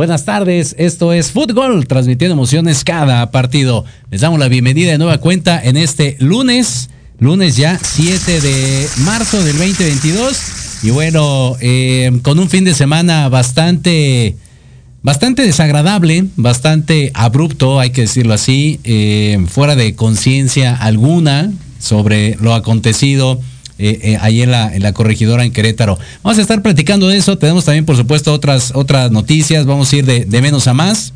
Buenas tardes, esto es Fútbol, transmitiendo emociones cada partido. Les damos la bienvenida de nueva cuenta en este lunes, lunes ya 7 de marzo del 2022. Y bueno, eh, con un fin de semana bastante, bastante desagradable, bastante abrupto, hay que decirlo así, eh, fuera de conciencia alguna sobre lo acontecido eh, eh, ahí en la, corregidora en Querétaro. Vamos a estar platicando de eso. Tenemos también, por supuesto, otras, otras noticias. Vamos a ir de, de menos a más.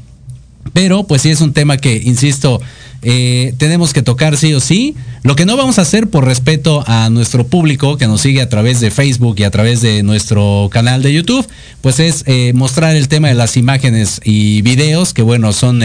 Pero pues sí es un tema que, insisto, eh, tenemos que tocar sí o sí. Lo que no vamos a hacer por respeto a nuestro público que nos sigue a través de Facebook y a través de nuestro canal de YouTube, pues es eh, mostrar el tema de las imágenes y videos que bueno, son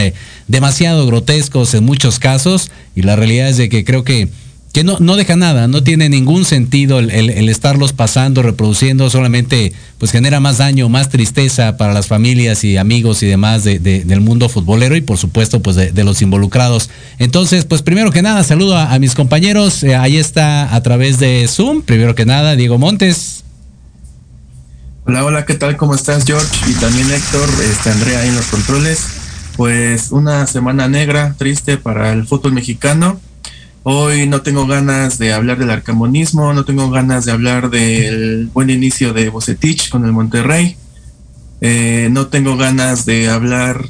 demasiado grotescos en muchos casos y la realidad es de que creo que que no, no deja nada, no tiene ningún sentido el, el, estarlos pasando, reproduciendo, solamente pues genera más daño, más tristeza para las familias y amigos y demás de, de, del mundo futbolero y por supuesto pues de, los involucrados. Entonces, pues primero que nada, saludo a, a mis compañeros, eh, ahí está a través de Zoom, primero que nada, Diego Montes. Hola, hola, ¿qué tal? ¿Cómo estás, George? Y también Héctor, este, Andrea ahí en los controles. Pues una semana negra, triste para el fútbol mexicano Hoy no tengo ganas de hablar del arcamonismo, no tengo ganas de hablar del buen inicio de Bocetich con el Monterrey. Eh, no tengo ganas de hablar,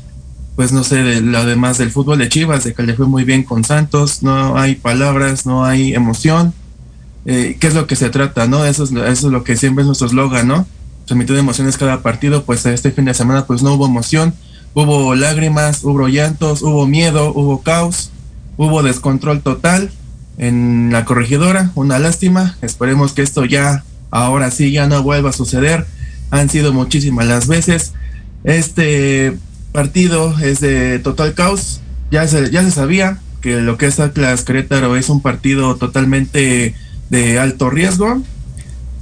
pues no sé, de lo demás del fútbol de Chivas, de que le fue muy bien con Santos. No hay palabras, no hay emoción. Eh, ¿Qué es lo que se trata, no? Eso es, eso es lo que siempre es nuestro eslogan, ¿no? Transmitiendo emociones cada partido, pues este fin de semana pues no hubo emoción, hubo lágrimas, hubo llantos, hubo miedo, hubo caos hubo descontrol total en la corregidora, una lástima, esperemos que esto ya, ahora sí, ya no vuelva a suceder, han sido muchísimas las veces, este partido es de total caos, ya se, ya se sabía que lo que es Atlas Querétaro es un partido totalmente de alto riesgo,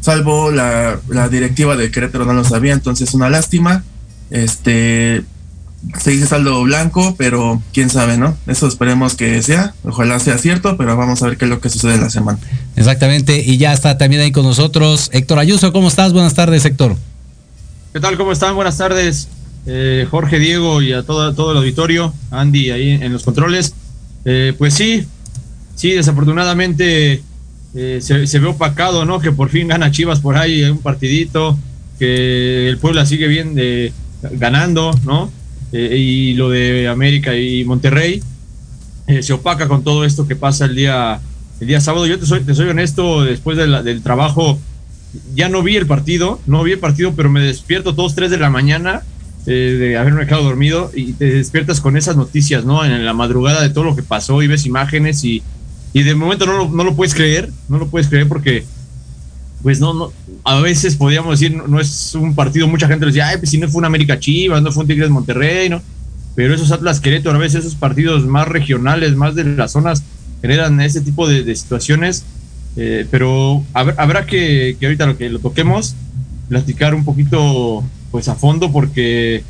salvo la, la directiva de Querétaro no lo sabía, entonces una lástima, este se dice saldo blanco, pero quién sabe, ¿no? Eso esperemos que sea, ojalá sea cierto, pero vamos a ver qué es lo que sucede en la semana. Exactamente, y ya está también ahí con nosotros Héctor Ayuso, ¿cómo estás? Buenas tardes, Héctor. ¿Qué tal? ¿Cómo están? Buenas tardes, eh, Jorge, Diego y a todo, todo el auditorio, Andy ahí en los controles. Eh, pues sí, sí, desafortunadamente eh, se, se, ve opacado, ¿no? Que por fin gana Chivas por ahí un partidito, que el Puebla sigue bien de, ganando, ¿no? Eh, y lo de América y Monterrey eh, se opaca con todo esto que pasa el día el día sábado. Yo te soy, te soy honesto, después de la, del trabajo ya no vi el partido, no vi el partido, pero me despierto todos tres de la mañana eh, de haberme quedado dormido y te despiertas con esas noticias, ¿no? En la madrugada de todo lo que pasó y ves imágenes y, y de momento no lo, no lo puedes creer, no lo puedes creer porque pues no, no, a veces podríamos decir, no, no es un partido, mucha gente decía, ay, pues si no fue un América Chivas, no fue un Tigres Monterrey, ¿no? Pero esos Atlas Querétaro, a veces esos partidos más regionales, más de las zonas, generan ese tipo de, de situaciones. Eh, pero habrá, habrá que, que, ahorita lo que lo toquemos, platicar un poquito pues a fondo, porque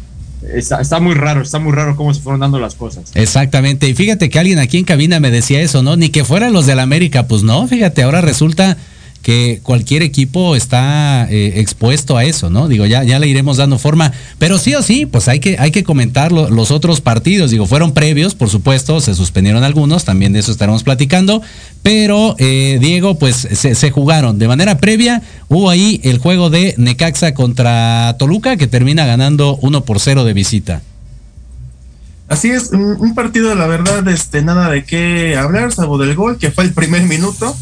está, está muy raro, está muy raro cómo se fueron dando las cosas. Exactamente. Y fíjate que alguien aquí en cabina me decía eso, ¿no? Ni que fueran los del América, pues no, fíjate, ahora resulta que cualquier equipo está eh, expuesto a eso, ¿no? Digo, ya, ya le iremos dando forma, pero sí o sí, pues hay que, hay que comentar lo- los otros partidos, digo, fueron previos, por supuesto, se suspendieron algunos, también de eso estaremos platicando, pero eh, Diego, pues se, se jugaron de manera previa, hubo ahí el juego de Necaxa contra Toluca, que termina ganando 1 por 0 de visita. Así es, un, un partido, la verdad, este, nada de qué hablar, salvo del gol, que fue el primer minuto,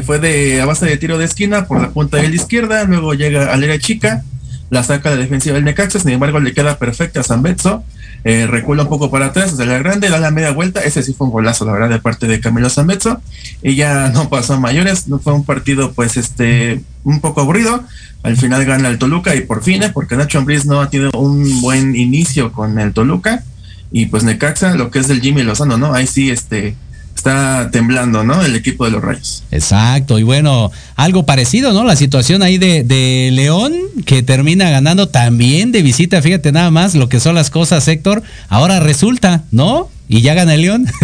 fue de a base de tiro de esquina por la punta de la izquierda, luego llega al área chica, la saca la defensiva del Necaxa, sin embargo le queda perfecta a San Betso, eh, recula un poco para atrás desde la grande, da la media vuelta, ese sí fue un golazo, la verdad, de parte de Camilo San Betso, y ya no pasó a mayores, fue un partido pues este un poco aburrido, al final gana el Toluca y por fin, eh, porque Nacho Ambriz no ha tenido un buen inicio con el Toluca, y pues Necaxa, lo que es del Jimmy Lozano, ¿no? Ahí sí, este, está temblando, ¿no? El equipo de los Rayos. Exacto, y bueno, algo parecido, ¿no? La situación ahí de, de León, que termina ganando también de visita, fíjate nada más lo que son las cosas, Héctor. Ahora resulta, ¿no? Y ya gana el León.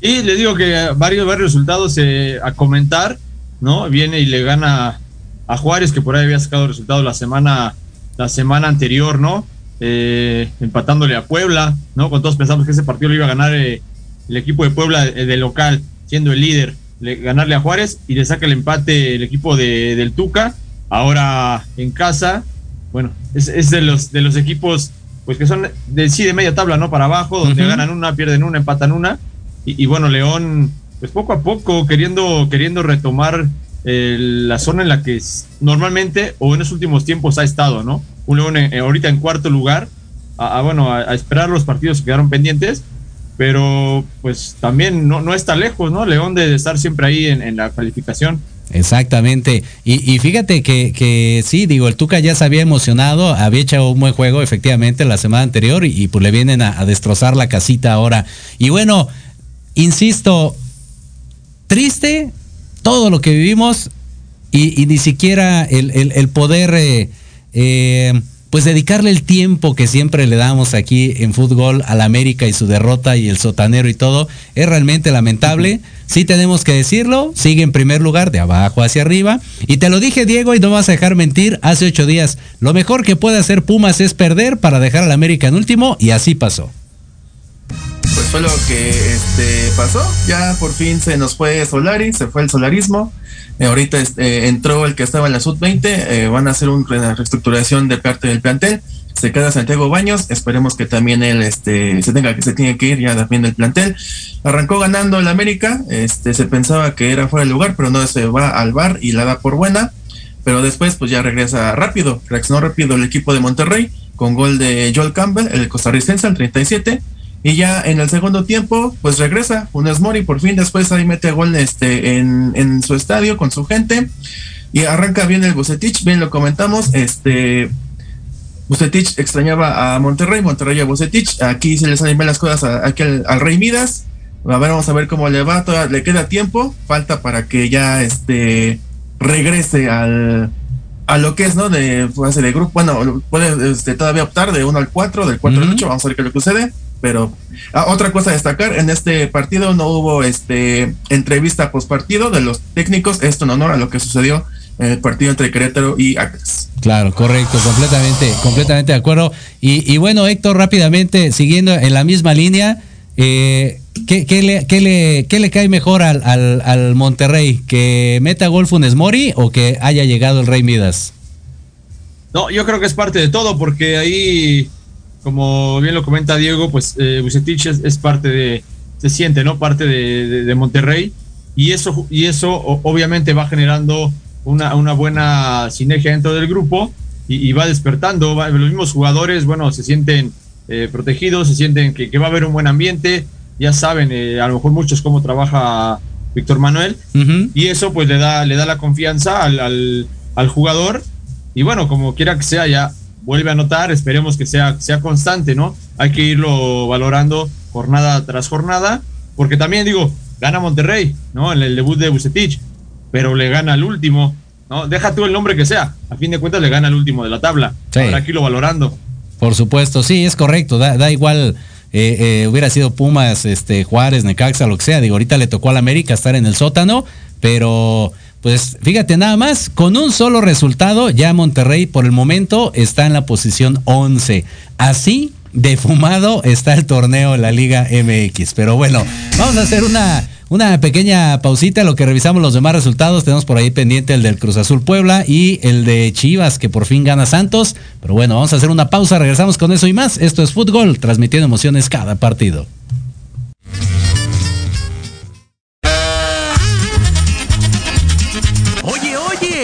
Y le digo que varios, varios resultados eh, a comentar, ¿no? Viene y le gana a Juárez, que por ahí había sacado resultados la semana, la semana anterior, ¿no? Eh, empatándole a Puebla, ¿no? Con todos pensamos que ese partido lo iba a ganar eh, el equipo de Puebla eh, de local, siendo el líder, le- ganarle a Juárez y le saca el empate el equipo de, del Tuca. Ahora en casa, bueno, es, es de los de los equipos pues que son de sí de media tabla, ¿no? Para abajo, donde ganan una, pierden una, empatan una. Y, y bueno, León, pues poco a poco, queriendo, queriendo retomar eh, la zona en la que normalmente o en los últimos tiempos ha estado, ¿no? Un León eh, ahorita en cuarto lugar, a, a, bueno, a, a esperar los partidos que quedaron pendientes, pero pues también no, no está lejos, ¿no? León de estar siempre ahí en, en la calificación. Exactamente. Y, y fíjate que, que sí, digo, el Tuca ya se había emocionado, había hecho un buen juego efectivamente la semana anterior y, pues le vienen a, a destrozar la casita ahora. Y bueno, insisto, triste todo lo que vivimos y, y ni siquiera el, el- el poder eh, eh, pues dedicarle el tiempo que siempre le damos aquí en fútbol al América y su derrota y el sotanero y todo es realmente lamentable. Sí tenemos que decirlo, sigue en primer lugar de abajo hacia arriba. Y te lo dije Diego y no vas a dejar mentir hace ocho días. Lo mejor que puede hacer Pumas es perder para dejar al América en último y así pasó. Pues fue lo que este, pasó. Ya por fin se nos fue Solari, se fue el solarismo. Eh, ahorita este, entró el que estaba en la sub-20. eh, van a hacer una reestructuración de parte del plantel. Se queda Santiago Baños. Esperemos que también él este, se tenga que se tiene que ir ya también del plantel. Arrancó ganando el América. Este, se pensaba que era fuera de lugar, pero no se va al bar y la da por buena. Pero después, pues ya regresa rápido. Reaccionó rápido el equipo de Monterrey con gol de Joel Campbell, el costarricense, al 37. Y ya en el segundo tiempo, pues regresa Funes Mori, por fin después ahí mete gol este, en, en su estadio con su gente. Y arranca bien el Bucetich, bien lo comentamos. Este Bucetich extrañaba a Monterrey, Monterrey a Bucetich. Aquí se le salen bien las cosas a- aquí al, al Rey Midas. A ver, vamos a ver cómo le va. Todavía le queda tiempo, falta para que ya este regrese al a lo que es, ¿no? De fase de grupo. Bueno, puede este, todavía optar de 1 al 4, del 4 al Ujú. 8. Vamos a ver qué es lo que sucede. Pero ah, otra cosa a destacar, en este partido no hubo este entrevista post partido de los técnicos, esto en honor a lo que sucedió en el partido entre Querétaro y Atlas. Claro, correcto, completamente, completamente de acuerdo. Y, y bueno, Héctor, rápidamente, siguiendo en la misma línea, eh, ¿qué, qué le, qué le- qué le cae mejor al, al- al Monterrey? ¿Que meta gol Funes Mori o que haya llegado el Rey Midas? No, yo creo que es parte de todo, porque ahí, como bien lo comenta Diego, pues eh, es, es parte de, se siente, ¿no? Parte de, de- de Monterrey, y eso, y eso obviamente va generando una, una buena sinergia dentro del grupo y, y va despertando. va- los mismos jugadores, bueno, se sienten eh, protegidos, se sienten que, que va a haber un buen ambiente, ya saben, eh, a lo mejor muchos cómo trabaja Víctor Manuel, y eso pues le da, le da la confianza al, al, al jugador. Y bueno, como quiera que sea, ya vuelve a anotar, esperemos que sea, sea constante, ¿no? Hay que irlo valorando jornada tras jornada, porque también digo, gana Monterrey, ¿no? En el debut de Bucetich, pero le gana al último, ¿no? Deja tú el nombre que sea, a fin de cuentas le gana al último de la tabla, Sí. Habrá que irlo valorando. Por supuesto, sí, es correcto, da, da igual. Eh, eh, hubiera sido Pumas, este, Juárez, Necaxa, lo que sea. Digo, ahorita le tocó al América estar en el sótano, pero pues fíjate nada más, con un solo resultado, ya Monterrey por el momento está en la posición 11. Así de fumado está el torneo en la Liga MX. Pero bueno, vamos a hacer una, una pequeña pausita, lo que revisamos los demás resultados. Tenemos por ahí pendiente el del Cruz Azul Puebla y el de Chivas, que por fin gana Santos. Pero bueno, vamos a hacer una pausa, regresamos con eso y más. Esto es Fútbol, transmitiendo emociones cada partido.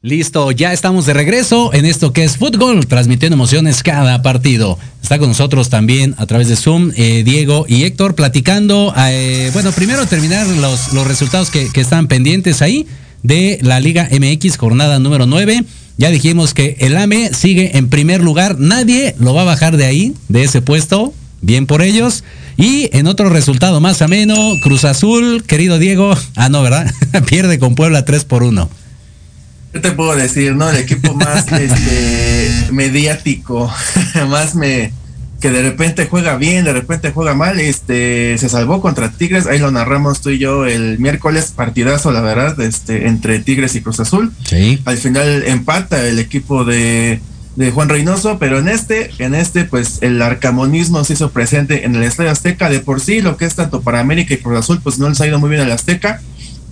Listo, ya estamos de regreso en esto que es fútbol, transmitiendo emociones cada partido. Está con nosotros también a través de Zoom eh, Diego y Héctor platicando. eh, bueno, primero terminar los, los resultados que, que están pendientes ahí de la Liga MX, jornada número 9. Ya dijimos que el AME sigue en primer lugar, nadie lo va a bajar de ahí, de ese puesto. Bien por ellos. Y en otro resultado más ameno, Cruz Azul, querido Diego. Ah, no, ¿verdad? Pierde con Puebla 3 por 1. ¿Qué te puedo decir, no? El equipo más este, mediático, más me que de repente juega bien, de repente juega mal, este se salvó contra Tigres, ahí lo narramos tú y yo el miércoles, partidazo la verdad, este entre Tigres y Cruz Azul. Sí. Al final empata el equipo de, de Juan Reynoso, pero en este, en este, pues el arcamonismo se hizo presente en el Estadio Azteca, de por sí lo que es tanto para América y Cruz Azul, pues no les ha ido muy bien al Azteca.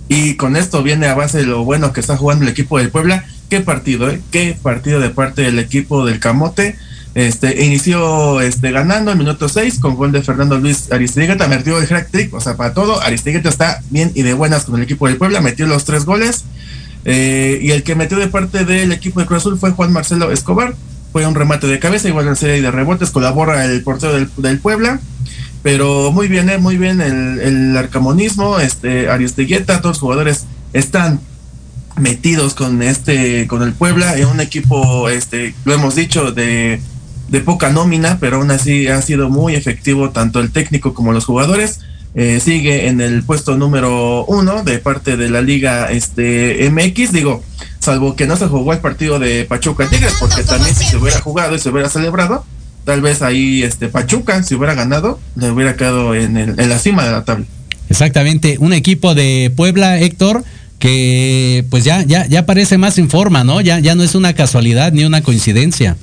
Y con esto viene a base lo bueno que está jugando el equipo del Puebla. Qué partido, ¿eh? Qué partido de parte del equipo del Camote. Este, inició este, ganando el minuto 6 con gol de Fernando Luis Aristigueta, metió el hack trick, o sea, para todo, Aristigueta está bien y de buenas con el equipo del Puebla, metió los tres goles. Eh, y el que metió de parte del equipo de Cruz Azul fue Juan Marcelo Escobar. Fue un remate de cabeza, igual una serie de rebotes, colabora el portero del, del Puebla. Pero muy bien, eh, muy bien el, el arcamonismo, este Aristeguieta, todos los jugadores están metidos con este, con el Puebla, en un equipo, este, lo hemos dicho, de, de poca nómina, pero aún así ha sido muy efectivo tanto el técnico como los jugadores. Eh, sigue en el puesto número uno de parte de la liga este MX, digo, salvo que no se jugó el partido de Pachuca Tigres, porque también si se hubiera jugado y se hubiera celebrado, tal vez ahí este Pachuca, si hubiera ganado, le hubiera quedado en, el, en la cima de la tabla. Exactamente, un equipo de Puebla, Héctor, que pues ya, ya, ya parece más en forma, ¿no? Ya, ya no es una casualidad ni una coincidencia.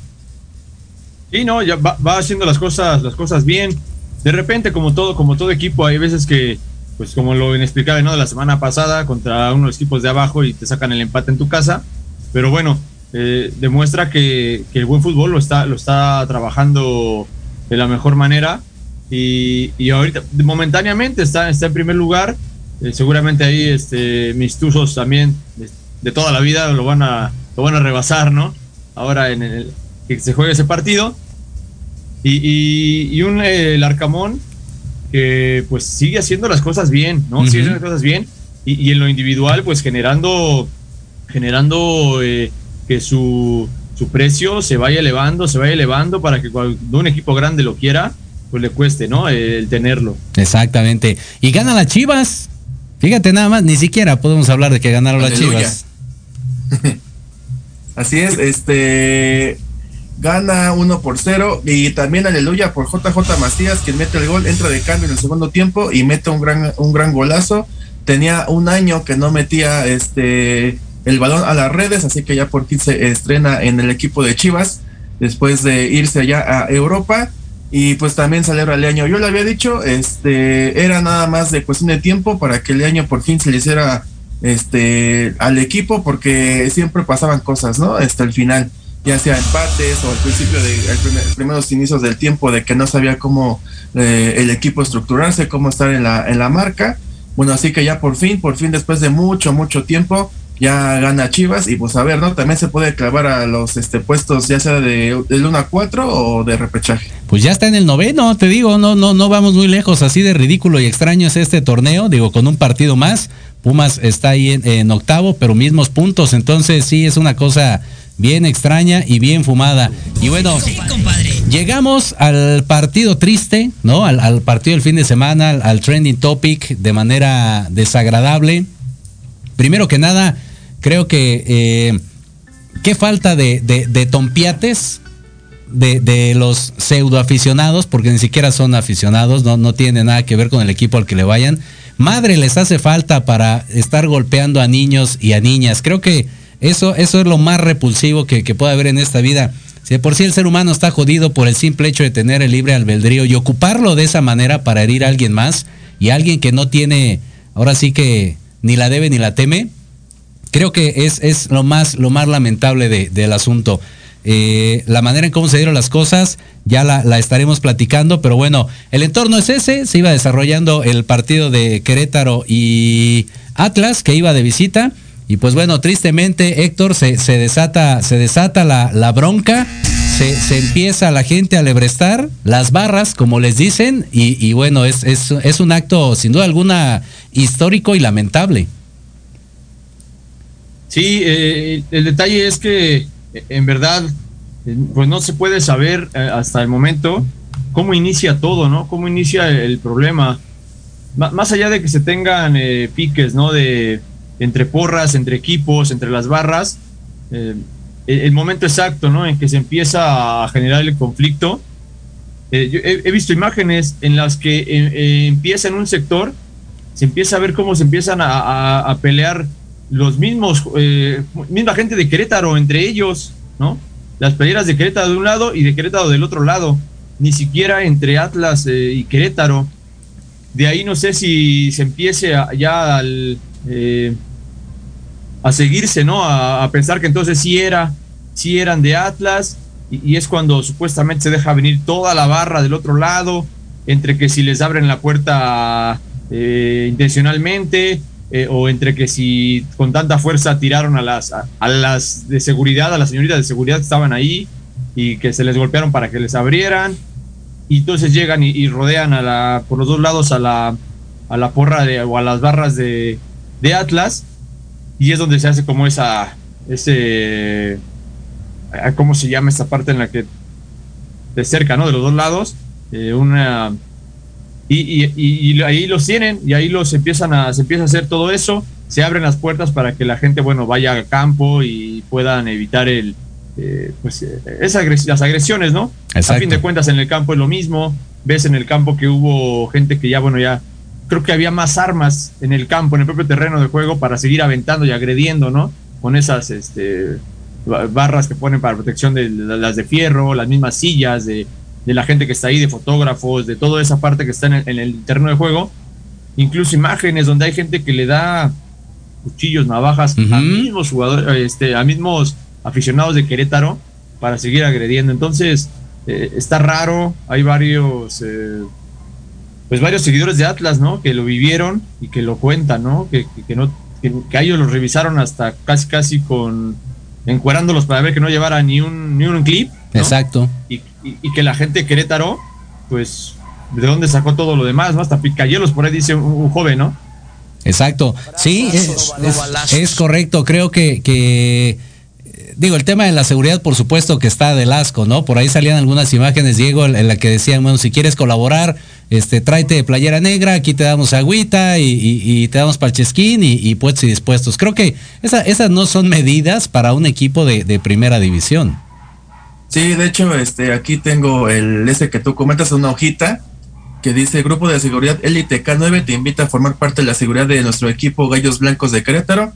Sí, no, ya va, va haciendo las cosas, las cosas bien. De repente, como todo, como todo equipo, hay veces que, pues como lo inexplicable, ¿no? De la semana pasada contra uno de los equipos de abajo y te sacan el empate en tu casa. Pero bueno, eh, demuestra que, que, el buen fútbol lo está, lo está trabajando de la mejor manera. Y, y ahorita, momentáneamente, está, está en primer lugar. Eh, seguramente ahí este, mis tuzos también de, de, toda la vida lo van a, lo van a rebasar, ¿no? Ahora en el que se juegue ese partido. Y, y, y un eh, el Arcamón que pues sigue haciendo las cosas bien, ¿no? Uh -huh. Sigue haciendo las cosas bien. Y, y, en lo individual, pues generando, generando eh, que su, su precio se vaya elevando, se vaya elevando para que cuando un equipo grande lo quiera, pues le cueste, ¿no? El tenerlo. Exactamente. Y gana las Chivas. Fíjate nada más, ni siquiera podemos hablar de que ganaron Aleluya. las Chivas. Así es, este gana 1 por 0 y también aleluya por JJ Macías quien mete el gol, entra de cambio en el segundo tiempo y mete un gran un gran golazo. Tenía un año que no metía este el balón a las redes, así que ya por fin se estrena en el equipo de Chivas después de irse allá a Europa y pues también celebra el año. Yo le había dicho, este era nada más de cuestión de tiempo para que el año por fin se le hiciera este al equipo porque siempre pasaban cosas, ¿no? Hasta el final ya sea empates o al principio de primer, primeros inicios del tiempo de que no sabía cómo eh, el equipo estructurarse, cómo estar en la, en la marca. Bueno, así que ya por fin, por fin después de mucho, mucho tiempo, ya gana Chivas y pues a ver, ¿no? También se puede clavar a los este puestos ya sea de del 1 a 4 o de repechaje. Pues ya está en el noveno, te digo, no no no vamos muy lejos, así de ridículo y extraño es este torneo, digo, con un partido más, Pumas está ahí en, en octavo, pero mismos puntos, entonces sí es una cosa bien extraña y bien fumada. Y bueno, sí, llegamos al partido triste, ¿no? Al, al, partido del fin de semana, al, al trending topic de manera desagradable. Primero que nada, creo que eh, qué falta de, de, tompiates de, los pseudo aficionados, porque ni siquiera son aficionados, no, no tiene nada que ver con el equipo al que le vayan. Madre les hace falta para estar golpeando a niños y a niñas. Creo que eso, eso es lo más repulsivo que, puede haber en esta vida. Si de por sí el ser humano está jodido por el simple hecho de tener el libre albedrío y ocuparlo de esa manera para herir a alguien más y alguien que no tiene, ahora sí que ni la debe ni la teme, creo que es, es lo, más, lo más lamentable de, del asunto. Eh, la manera en cómo se dieron las cosas ya la, la, estaremos platicando, pero bueno, el entorno es ese, se iba desarrollando el partido de Querétaro y Atlas que iba de visita y pues bueno, tristemente, Héctor, se, se desata, se desata la, la bronca, se, se, empieza la gente a lebrestar, las barras, como les dicen, y, y bueno, es, es, es, un acto sin duda alguna histórico y lamentable. Sí, eh, el detalle es que en verdad, pues no se puede saber eh, hasta el momento cómo inicia todo, ¿no? Cómo inicia el problema. Más allá de que se tengan eh, piques, ¿no? De entre porras, entre equipos, entre las barras, eh, el, momento exacto ¿no? en que se empieza a generar el conflicto. Eh, yo he, visto imágenes en las que eh, eh, empieza en un sector, se empieza a ver cómo se empiezan a pelear los mismos, eh, misma gente de Querétaro entre ellos, ¿no? Las peleas de Querétaro de un lado y de Querétaro del otro lado, ni siquiera entre Atlas eh, y Querétaro. De ahí no sé si se empiece ya al, eh, a seguirse, ¿no? A, pensar que entonces sí era, sí eran de Atlas, y, es cuando supuestamente se deja venir toda la barra del otro lado, entre que si les abren la puerta intencionalmente, eh, o entre que si con tanta fuerza tiraron a las, a, las de seguridad, a las señoritas de seguridad que estaban ahí, y que se les golpearon para que les abrieran, y entonces llegan y, rodean a la, por los dos lados a la, a la porra de, o a las barras de, de Atlas. Y es donde se hace como esa ese cómo se llama esta parte en la que de cerca no de los dos lados eh, una y, y, y, ahí los tienen y ahí los empiezan a se empieza a hacer todo eso se abren las puertas para que la gente bueno vaya al campo y puedan evitar el eh, pues eh, es agres las agresiones, ¿no? Exacto. A fin de cuentas en el campo es lo mismo, ves en el campo que hubo gente que ya, bueno, ya creo que había más armas en el campo, en el propio terreno de juego para seguir aventando y agrediendo, ¿no? Con esas este, ba- barras que ponen para protección de, de las de fierro, las mismas sillas de, de la gente que está ahí, de fotógrafos, de toda esa parte que está en el, en el terreno de juego. Incluso imágenes donde hay gente que le da cuchillos, navajas a mismos jugadores, este, a mismos aficionados de Querétaro para seguir agrediendo. Entonces, eh, está raro, hay varios, eh, pues varios seguidores de Atlas, ¿no? Que lo vivieron y que lo cuentan, ¿no? Que, que, que no, que, que a ellos los revisaron hasta casi, casi con encuerándolos para ver que no llevara ni un, ni un clip. ¿no? Exacto. Y, y- y que la gente de Querétaro, pues, ¿de dónde sacó todo lo demás? ¿no? Hasta picayelos por ahí dice un, un joven, ¿no? Exacto. Sí, es, es- es correcto. Creo que, que, digo, el tema de la seguridad, por supuesto que está del asco, ¿no? Por ahí salían algunas imágenes, Diego, en la que decían, bueno, si quieres colaborar, este, tráete playera negra, aquí te damos agüita y, y- y te damos palchesquín y, y puestos y dispuestos. Creo que esa- esas no son medidas para un equipo de, de primera división. Sí, de hecho, este, aquí tengo el ese que tú comentas, una hojita que dice Grupo de Seguridad Elite K9 te invita a formar parte de la seguridad de nuestro equipo Gallos Blancos de Querétaro.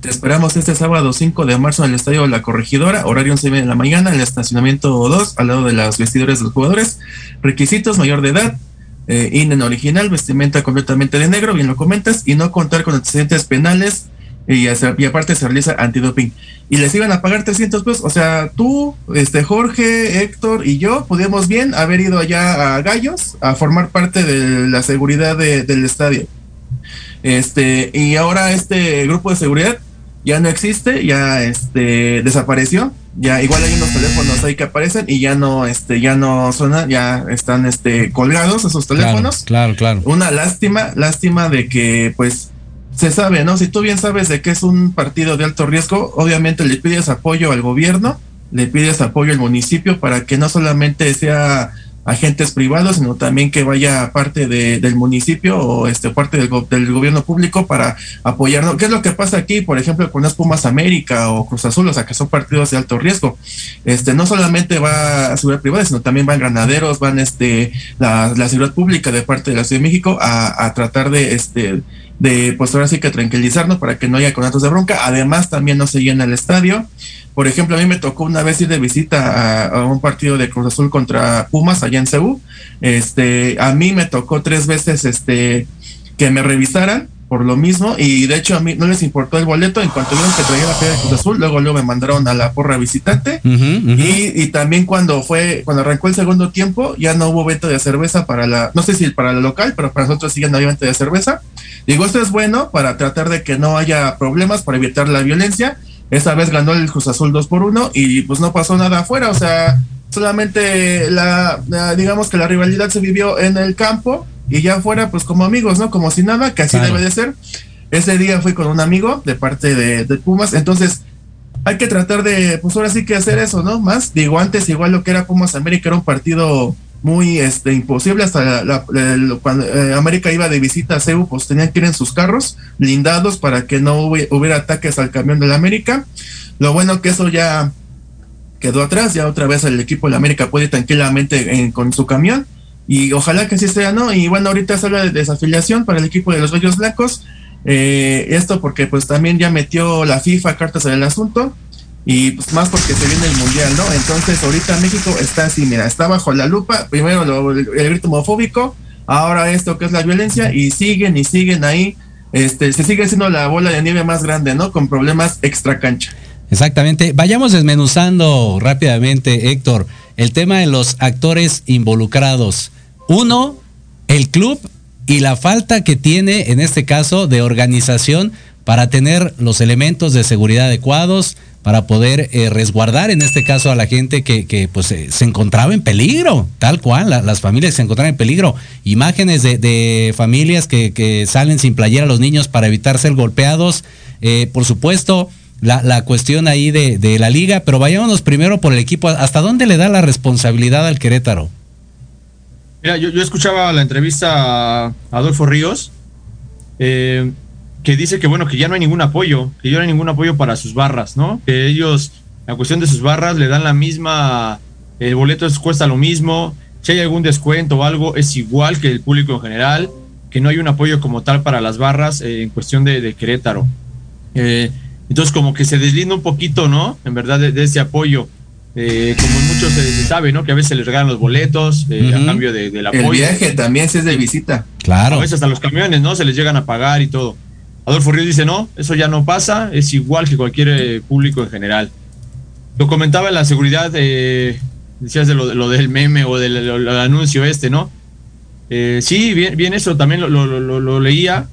Te esperamos este sábado 5 de marzo en el Estadio La Corregidora, horario 11 de la mañana, en el estacionamiento 2, al lado de las vestidores de los jugadores. Requisitos, mayor de edad, eh, en original, vestimenta completamente de negro, bien lo comentas, y no contar con antecedentes penales, y, aparte se realiza antidoping. Y les iban a pagar 300 pesos, o sea, tú, este Jorge, Héctor y yo podíamos bien haber ido allá a Gallos a formar parte de la seguridad de- del estadio. Este, y ahora este grupo de seguridad ya no existe, ya este desapareció. Ya igual hay unos teléfonos ahí que aparecen y ya no este ya no suenan, ya están este colgados esos teléfonos. Claro, claro. Una lástima, lástima de que pues se sabe, ¿no? Si tú bien sabes de que es un partido de alto riesgo, obviamente le pides apoyo al gobierno, le pides apoyo al municipio para que no solamente sea agentes privados, sino también que vaya parte de- del municipio o este parte del gobierno público para apoyarnos. ¿Qué es lo que pasa aquí, por ejemplo, con las Pumas América o Cruz Azul, o sea, que son partidos de alto riesgo? Este, no solamente va a seguridad privada, sino también van granaderos, van este, la, la seguridad pública de parte de la Ciudad de México a, a tratar de, este, de, pues ahora sí que tranquilizarnos para que no haya conatos de bronca. Además, también no se llena el estadio. Por ejemplo, a mí me tocó una vez ir de visita a, un partido de Cruz Azul contra Pumas allá en Ceú. Este, a mí me tocó tres veces este, que me revisaran por lo mismo. Y de hecho a mí no les importó el boleto. En cuanto vieron que traía la feria de Cruz Azul luego luego me mandaron a la porra visitante. Y, y también cuando fue cuando arrancó el segundo tiempo ya no hubo venta de cerveza para la no sé si para la local pero para nosotros sí ya no había venta de cerveza. Digo esto es bueno para tratar de que no haya problemas para evitar la violencia. Esa vez ganó el Cruz Azul 2 por 1 y pues no pasó nada afuera. O sea solamente la, la- digamos que la rivalidad se vivió en el campo y ya afuera pues como amigos no como si nada que así Claro. debe de ser. Ese día fui con un amigo de parte de, de Pumas, entonces hay que tratar de, pues ahora sí que hacer eso, ¿no? Más, digo, antes igual lo que era Pumas América era un partido muy este imposible. Hasta la- la- cuando eh, América iba de visita a CEU pues tenían que ir en sus carros blindados para que no hubi- hubiera ataques al camión de la América. Lo bueno que eso ya quedó atrás. Ya otra vez el equipo de la América puede ir tranquilamente en- con su camión y ojalá que así sea no y bueno ahorita se habla de desafiliación para el equipo de los Bellos Blancos eh, esto porque pues también ya metió la FIFA cartas en el asunto y pues más porque se viene el mundial, ¿no? Entonces ahorita México está así, mira, está bajo la lupa, primero lo- el, el grito homofóbico, ahora esto que es la violencia y siguen y siguen ahí, este, se sigue siendo la bola de nieve más grande, ¿no? Con problemas extra cancha. Exactamente. Vayamos desmenuzando rápidamente, Héctor, el tema de los actores involucrados. Uno, el club y la falta que tiene, en este caso, de organización para tener los elementos de seguridad adecuados, para poder eh, resguardar, en este caso, a la gente que, pues, eh, se encontraba en peligro, tal cual, la- las familias se encontraban en peligro. Imágenes de, familias que, salen sin playera a los niños para evitar ser golpeados. Eh, por supuesto, la, la cuestión ahí de, de la liga, pero vayámonos primero por el equipo. ¿Hasta dónde le da la responsabilidad al Querétaro? Mira, yo, escuchaba la entrevista a Adolfo Ríos, eh, que dice que bueno, que ya no hay ningún apoyo, que ya no hay ningún apoyo para sus barras, ¿no? Que ellos la cuestión de sus barras le dan la misma, el boleto es- cuesta lo mismo, si hay algún descuento o algo es igual que el público en general, que no hay un apoyo como tal para las barras eh, en cuestión de, Querétaro. Eh, entonces como que se deslinda un poquito, ¿no? En verdad de ese apoyo. Eh, como muchos se, se sabe, ¿no? Que a veces se les regalan los boletos eh, a cambio de- del El apoyo. viaje también si es de visita. Claro. A veces hasta los camiones, ¿no? Se les llegan a pagar y todo. Adolfo Ríos dice, no, eso ya no pasa, es igual que cualquier eh, público en general. Lo comentaba en la seguridad, eh, decías de lo, de lo del meme o del lo- lo- anuncio este, ¿no? Eh, sí, bien, bien eso, también lo, lo- lo- lo leía,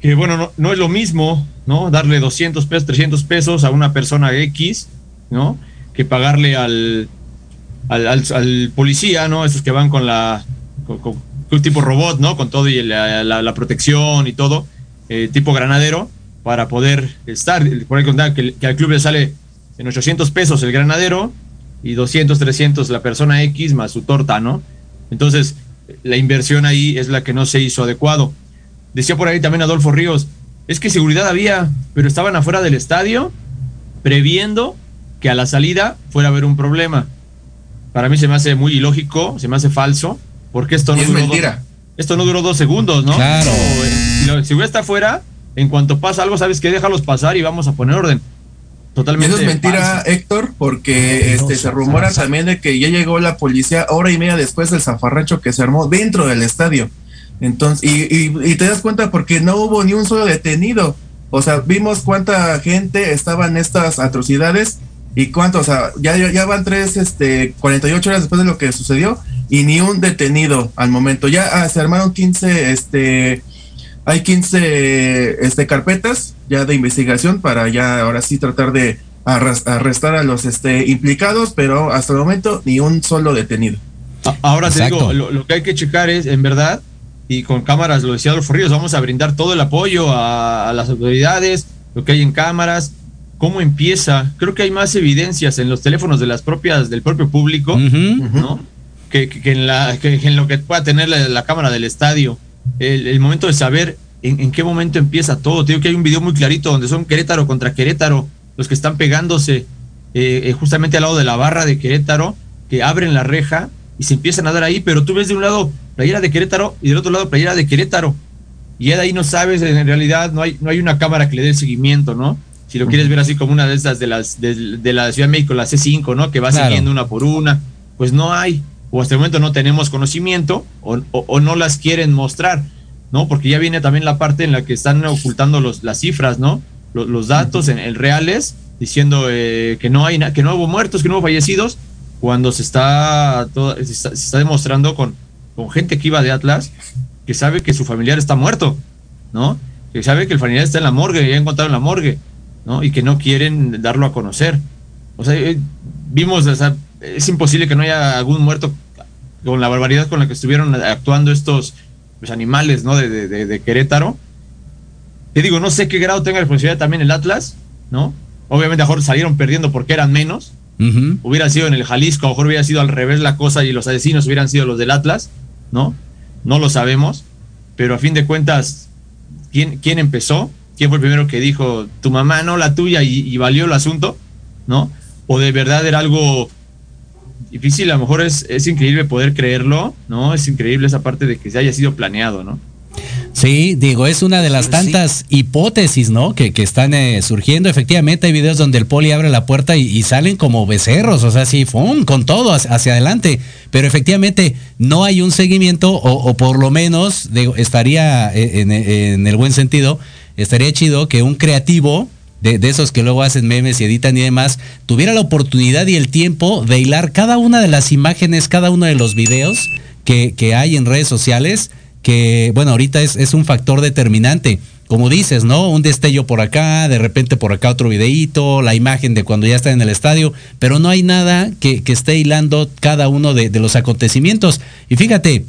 que bueno, no, no es lo mismo, ¿no? Darle 200 pesos, 300 pesos a una persona X, ¿no? Que pagarle al, al, al- policía, ¿no? Esos que van con la, con, tipo robot, ¿no? Con todo y la, la- protección y todo, eh, tipo granadero, para poder estar. Por ahí contar que, que al club le sale en 800 pesos el granadero y 200, 300 la persona X más su torta, ¿no? Entonces, la inversión ahí es la que no se hizo adecuado. Decía por ahí también Adolfo Ríos, es que seguridad había, pero estaban afuera del estadio previendo que a la salida fuera a haber un problema. Para mí se me hace muy ilógico, se me hace falso, porque esto no es duró mentira. Dos, esto no duró dos segundos, ¿no? Claro. No, si seguridad está afuera, en cuanto pasa algo, sabes que déjalos pasar y vamos a poner orden. Totalmente. eso es mentira, falso. Héctor, porque este se rumora también de que ya llegó la policía hora y media después del zafarrancho que se armó dentro del estadio. Entonces, y, y- y te das cuenta porque no hubo ni un solo detenido. O sea, vimos cuánta gente estaba en estas atrocidades y cuánto, o sea, ya, van tres, este, 48 horas después de lo que sucedió y ni un detenido al momento. Ya ah, se armaron 15, este, hay 15 este, carpetas ya de investigación para ya ahora sí tratar de arrestar a los este, implicados, pero hasta el momento ni un solo detenido. Ahora te digo, lo, lo que hay que checar es, en verdad, y con cámaras, lo decía Adolfo Ríos, vamos a brindar todo el apoyo a, a las autoridades, lo que hay en cámaras, cómo empieza. Creo que hay más evidencias en los teléfonos de las propias, del propio público. ¿no? Que, que- que en la, que en lo que pueda tener la, la cámara del estadio. El, el momento de saber en, en qué momento empieza todo. Te digo que hay un video muy clarito donde son Querétaro contra Querétaro, los que están pegándose eh, eh, justamente al lado de la barra de Querétaro, que abren la reja y se empiezan a dar ahí, pero tú ves de un lado playera de Querétaro y del otro lado playera de Querétaro. Y ya de ahí no sabes, en realidad no hay, no hay una cámara que le dé el seguimiento, ¿no? Si lo quieres ver así como una de estas de las de, de la Ciudad de México, la C5, ¿no? Que va Claro. siguiendo una por una, pues no hay, o hasta el momento no tenemos conocimiento, o, o- o no las quieren mostrar, ¿no? Porque ya viene también la parte en la que están ocultando los, las cifras, ¿no? Los, los datos en, en reales, diciendo eh, que no hay que no hubo muertos, que no hubo fallecidos, cuando se está, todo- se está, se está demostrando con, con gente que iba de Atlas que sabe que su familiar está muerto, ¿no? Que sabe que el familiar está en la morgue, ya encontraron la morgue, ¿no? Y que no quieren darlo a conocer. O sea, eh, vimos, o sea, es imposible que no haya algún muerto con la barbaridad con la que estuvieron actuando estos pues, animales, ¿no? De, de- de- Querétaro. Te digo, no sé qué grado tenga responsabilidad también el Atlas, ¿no? Obviamente a lo mejor salieron perdiendo porque eran menos, hubiera sido en el Jalisco, a lo mejor hubiera sido al revés la cosa y los asesinos hubieran sido los del Atlas, ¿no? No lo sabemos, pero a fin de cuentas, ¿quién, quién empezó? ¿Quién fue el primero que dijo, tu mamá, no la tuya, y, y valió el asunto? ¿No? O de verdad era algo difícil, a lo mejor es, es increíble poder creerlo, ¿no? Es increíble esa parte de que se haya sido planeado, ¿no? Sí, digo, es una de las tantas hipótesis, ¿no? Que, que están eh, surgiendo. Efectivamente, hay videos donde el poli abre la puerta y, y salen como becerros, o sea, sí, ¡fum! con todo hacia, hacia adelante. Pero efectivamente, no hay un seguimiento, o, o por lo menos, digo, estaría, eh, en, en el buen sentido, estaría chido que un creativo. De, esos que luego hacen memes y editan y demás, tuviera la oportunidad y el tiempo de hilar cada una de las imágenes, cada uno de los videos que, que hay en redes sociales que, bueno, ahorita es, es un factor determinante. Como dices, ¿no? Un destello por acá, de repente por acá otro videíto, la imagen de cuando ya está en el estadio, pero no hay nada que, que esté hilando cada uno de los acontecimientos. Y fíjate,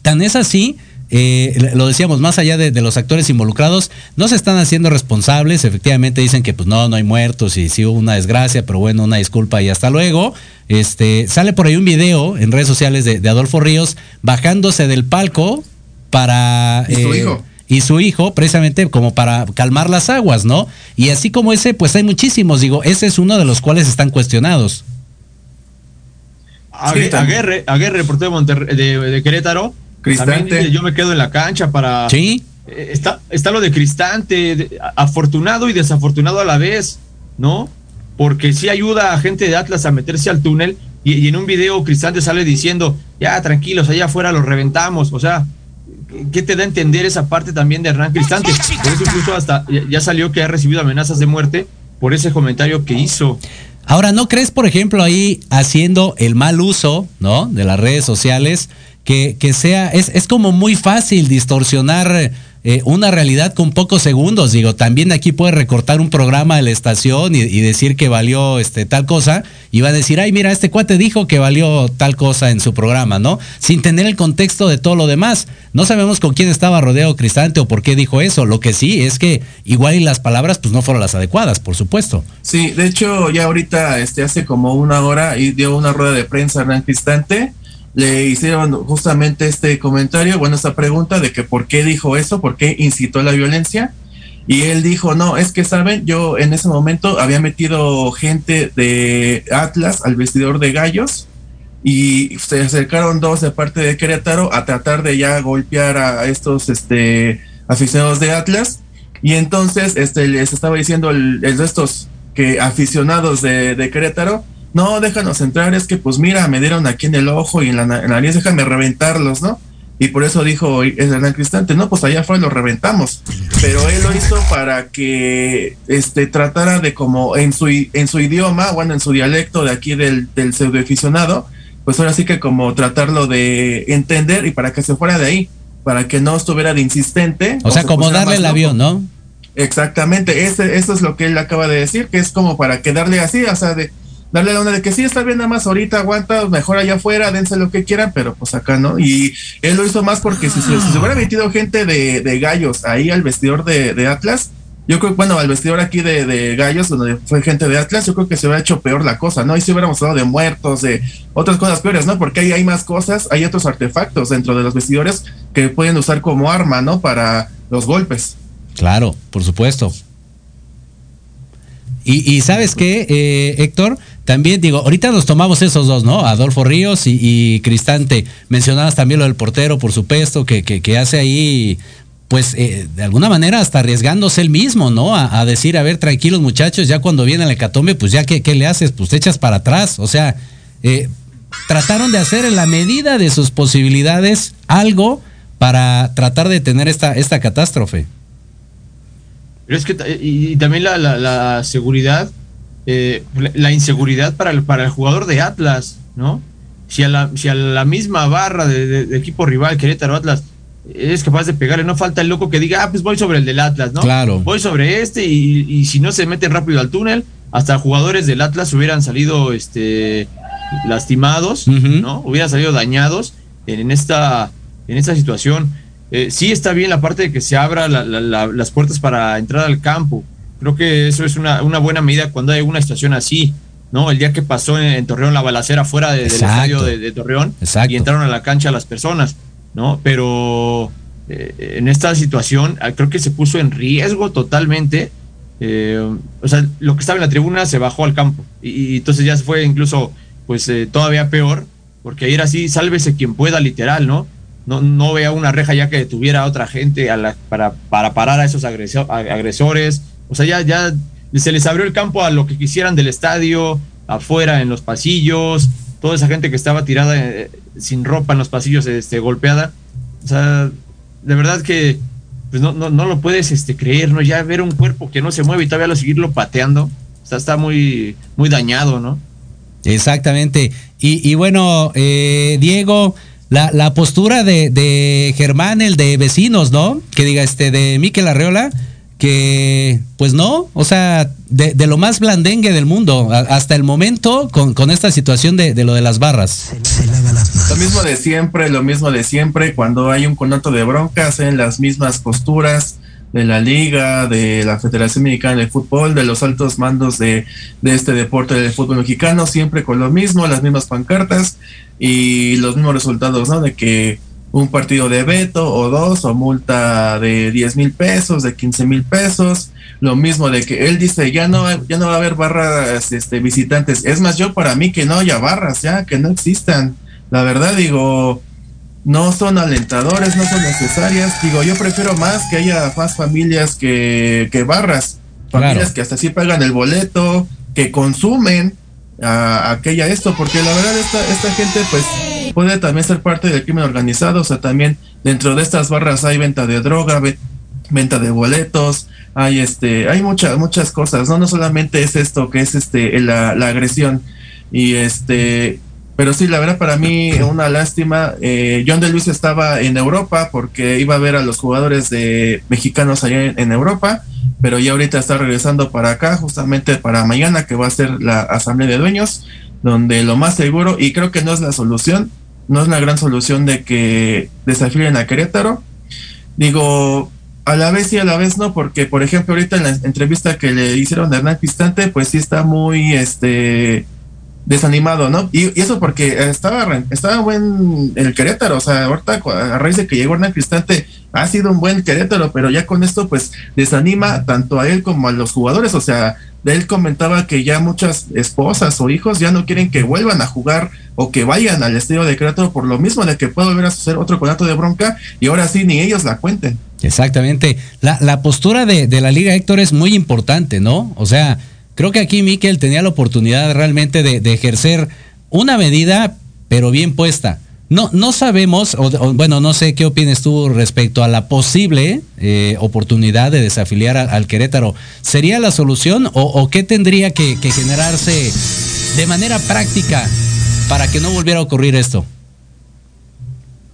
tan es así, eh, lo decíamos, más allá de, de, los actores involucrados, no se están haciendo responsables. Efectivamente dicen que pues no, no hay muertos y sí hubo una desgracia, pero bueno, una disculpa y hasta luego. Este, sale por ahí un video en redes sociales de, de Adolfo Ríos bajándose del palco para... ¿Y su hijo? y su hijo, precisamente como para calmar las aguas, ¿no? Y así como ese, pues hay muchísimos, digo, ese es uno de los cuales están cuestionados. A, Aguerre, Aguerre, portero de, Monterrey, de, de Querétaro, también yo me quedo en la cancha para... Sí. Eh, Está, está lo de Cristante, de- afortunado y desafortunado a la vez, ¿no? Porque sí ayuda a gente de Atlas a meterse al túnel y, y en un video Cristante sale diciendo, ya tranquilos, allá afuera los reventamos, o sea, ¿qué te da a entender esa parte también de Hernán Cristante? Por eso incluso hasta ya- ya salió que ha recibido amenazas de muerte por ese comentario que hizo. Ahora, ¿no crees, por ejemplo, ahí haciendo el mal uso, ¿no? De las redes sociales, que, que sea, es, es como muy fácil distorsionar eh, una realidad con pocos segundos. Digo, también aquí puedes recortar un programa de la estación y, decir que valió este, tal cosa, y va a decir, ay, mira, este cuate dijo que valió tal cosa en su programa, ¿no? Sin tener el contexto de todo lo demás. No sabemos con quién estaba rodeado Cristante o por qué dijo eso. Lo que sí es que igual y las palabras pues no fueron las adecuadas, por supuesto. Sí, de hecho, ya ahorita, este, hace como una hora, y dio una rueda de prensa Hernán Cristante, le hicieron justamente este comentario, bueno, esta pregunta de que por qué dijo eso, por qué incitó a la violencia, y él dijo, no, es que saben, yo en ese momento había metido gente de Atlas al vestidor de gallos, y se acercaron dos de parte de Querétaro a tratar de ya golpear a estos este aficionados de Atlas. Y entonces este les estaba diciendo el, el estos que aficionados de, de Querétaro no déjanos entrar es que pues mira me dieron aquí en el ojo y en la, na- en la nariz déjame reventarlos no y por eso dijo el Hernán Cristante no pues allá afuera los reventamos pero él lo hizo para que este tratara de como en su en su idioma bueno en su dialecto de aquí del, del pseudo aficionado pues ahora sí que como tratarlo de entender y para que se fuera de ahí, para que no estuviera de insistente. O sea, se como darle el avión, ¿no? Exactamente, ese, eso es lo que él acaba de decir, que es como para que darle así, o sea, de darle la onda de que sí, está bien, nada más ahorita aguanta, mejor allá afuera, dense lo que quieran, pero pues acá no. Y él lo hizo más porque si se, hubiera metido gente de, de gallos ahí al vestidor de, de Atlas, yo creo, bueno, al vestidor aquí de, de gallos, donde fue gente de Atlas, yo creo que se hubiera hecho peor la cosa, ¿no? Y si hubiéramos hablado de muertos, de otras cosas peores, ¿no? Porque ahí hay más cosas, hay otros artefactos dentro de los vestidores que pueden usar como arma, ¿no? Para los golpes. Claro, por supuesto. Y, y sabes qué, eh, Héctor, también digo, ahorita nos tomamos esos dos, ¿no? Adolfo Ríos y, Cristante. Mencionabas también lo del portero, por supuesto, que, que, hace ahí, pues, eh, de alguna manera hasta arriesgándose él mismo, ¿no? A, decir, a ver, tranquilos muchachos, ya cuando viene el hecatombe, pues ya, ¿qué, qué le haces? Pues te echas para atrás. O sea, eh, trataron de hacer en la medida de sus posibilidades algo para tratar de tener esta, esta catástrofe. Pero es que y, también la, la- la seguridad, eh, la, inseguridad para el, para el jugador de Atlas, ¿no? Si a la, si a la misma barra de, de- de equipo rival, Querétaro Atlas, es capaz de pegarle, no falta el loco que diga, ah, pues voy sobre el del Atlas, ¿no? Claro. Voy sobre este y, y si no se meten rápido al túnel, hasta jugadores del Atlas hubieran salido este, lastimados, ¿no? Hubieran salido dañados en, en esta, en esta situación. Eh, sí está bien la parte de que se abra la- la- la- las puertas para entrar al campo. Creo que eso es una, una buena medida cuando hay una situación así, ¿no? El día que pasó en, en Torreón la balacera fuera de- del estadio de, de Torreón Exacto. y entraron a la cancha las personas, ¿no? Pero eh, en esta situación ah, creo que se puso en riesgo totalmente. eh, o sea, lo que estaba en la tribuna se bajó al campo y, y entonces ya se fue incluso pues eh, todavía peor, porque era así, sálvese quien pueda, literal, ¿no? No, no vea una reja ya que detuviera a otra gente a la- para, para parar a esos agresores. O sea, ya, ya se les abrió el campo a lo que quisieran del estadio, afuera, en los pasillos, toda esa gente que estaba tirada eh, sin ropa en los pasillos, este, golpeada. O sea, de verdad que pues no, no, no lo puedes este, creer, ¿no? Ya ver un cuerpo que no se mueve y todavía lo seguirlo pateando. O está muy, muy dañado, ¿no? Exactamente. Y, y bueno, eh, Diego, la, la postura de, de Germán, el de vecinos, ¿no? Que diga este, de Miquel Arreola, que pues no, o sea, de, de lo más blandengue del mundo, a- hasta el momento, con, con esta situación de, de lo de las barras. Lo mismo de siempre, lo mismo de siempre, cuando hay un conato de broncas en las mismas posturas de la liga, de la Federación Mexicana de Fútbol, de los altos mandos de, de este deporte del fútbol mexicano, siempre con lo mismo, las mismas pancartas y los mismos resultados, ¿no? De que un partido de veto o dos o multa de 10 mil pesos, de 15 mil pesos. Lo mismo de que él dice, ya no, ya no va a haber barras este, visitantes. Es más, yo para mí que no haya barras, ya, que no existan. La verdad digo, no son alentadores, no son necesarias. Digo, yo prefiero más que haya más familias que, que barras. Familias que hasta sí pagan el boleto, que consumen a, aquella esto, porque la verdad esta, esta gente pues puede también ser parte del crimen organizado, o sea, también dentro de estas barras hay venta de droga, venta de boletos, hay este, hay muchas, muchas cosas, ¿no? No solamente es esto que es este la, la agresión. Y este, pero sí, la verdad para mí una lástima. Eh, John de Luis estaba en Europa porque iba a ver a los jugadores de mexicanos allá en, Europa, pero ya ahorita está regresando para acá, justamente para mañana, que va a ser la asamblea de dueños, donde lo más seguro, y creo que no es la solución, no es la gran solución de que desafíen a Querétaro. Digo, a la vez y a la vez no, porque por ejemplo ahorita en la entrevista que le hicieron a Hernán Pistante, pues sí está muy, este, desanimado, ¿no? Y, eso porque estaba, estaba buen el Querétaro, o sea, ahorita a raíz de que llegó Hernán Cristante ha sido un buen Querétaro, pero ya con esto pues desanima tanto a él como a los jugadores, o sea, él comentaba que ya muchas esposas o hijos ya no quieren que vuelvan a jugar o que vayan al estadio de Querétaro por lo mismo de que puede volver a suceder otro contrato de bronca y ahora sí ni ellos la cuenten. Exactamente. La, la postura de, de la Liga Héctor es muy importante, ¿no? O sea, Creo que aquí Miquel tenía la oportunidad realmente de, ejercer una medida, pero bien puesta. No, no sabemos, o, bueno, no sé qué opinas tú respecto a la posible eh, oportunidad de desafiliar al Querétaro. ¿Sería la solución o, qué tendría que, generarse de manera práctica para que no volviera a ocurrir esto?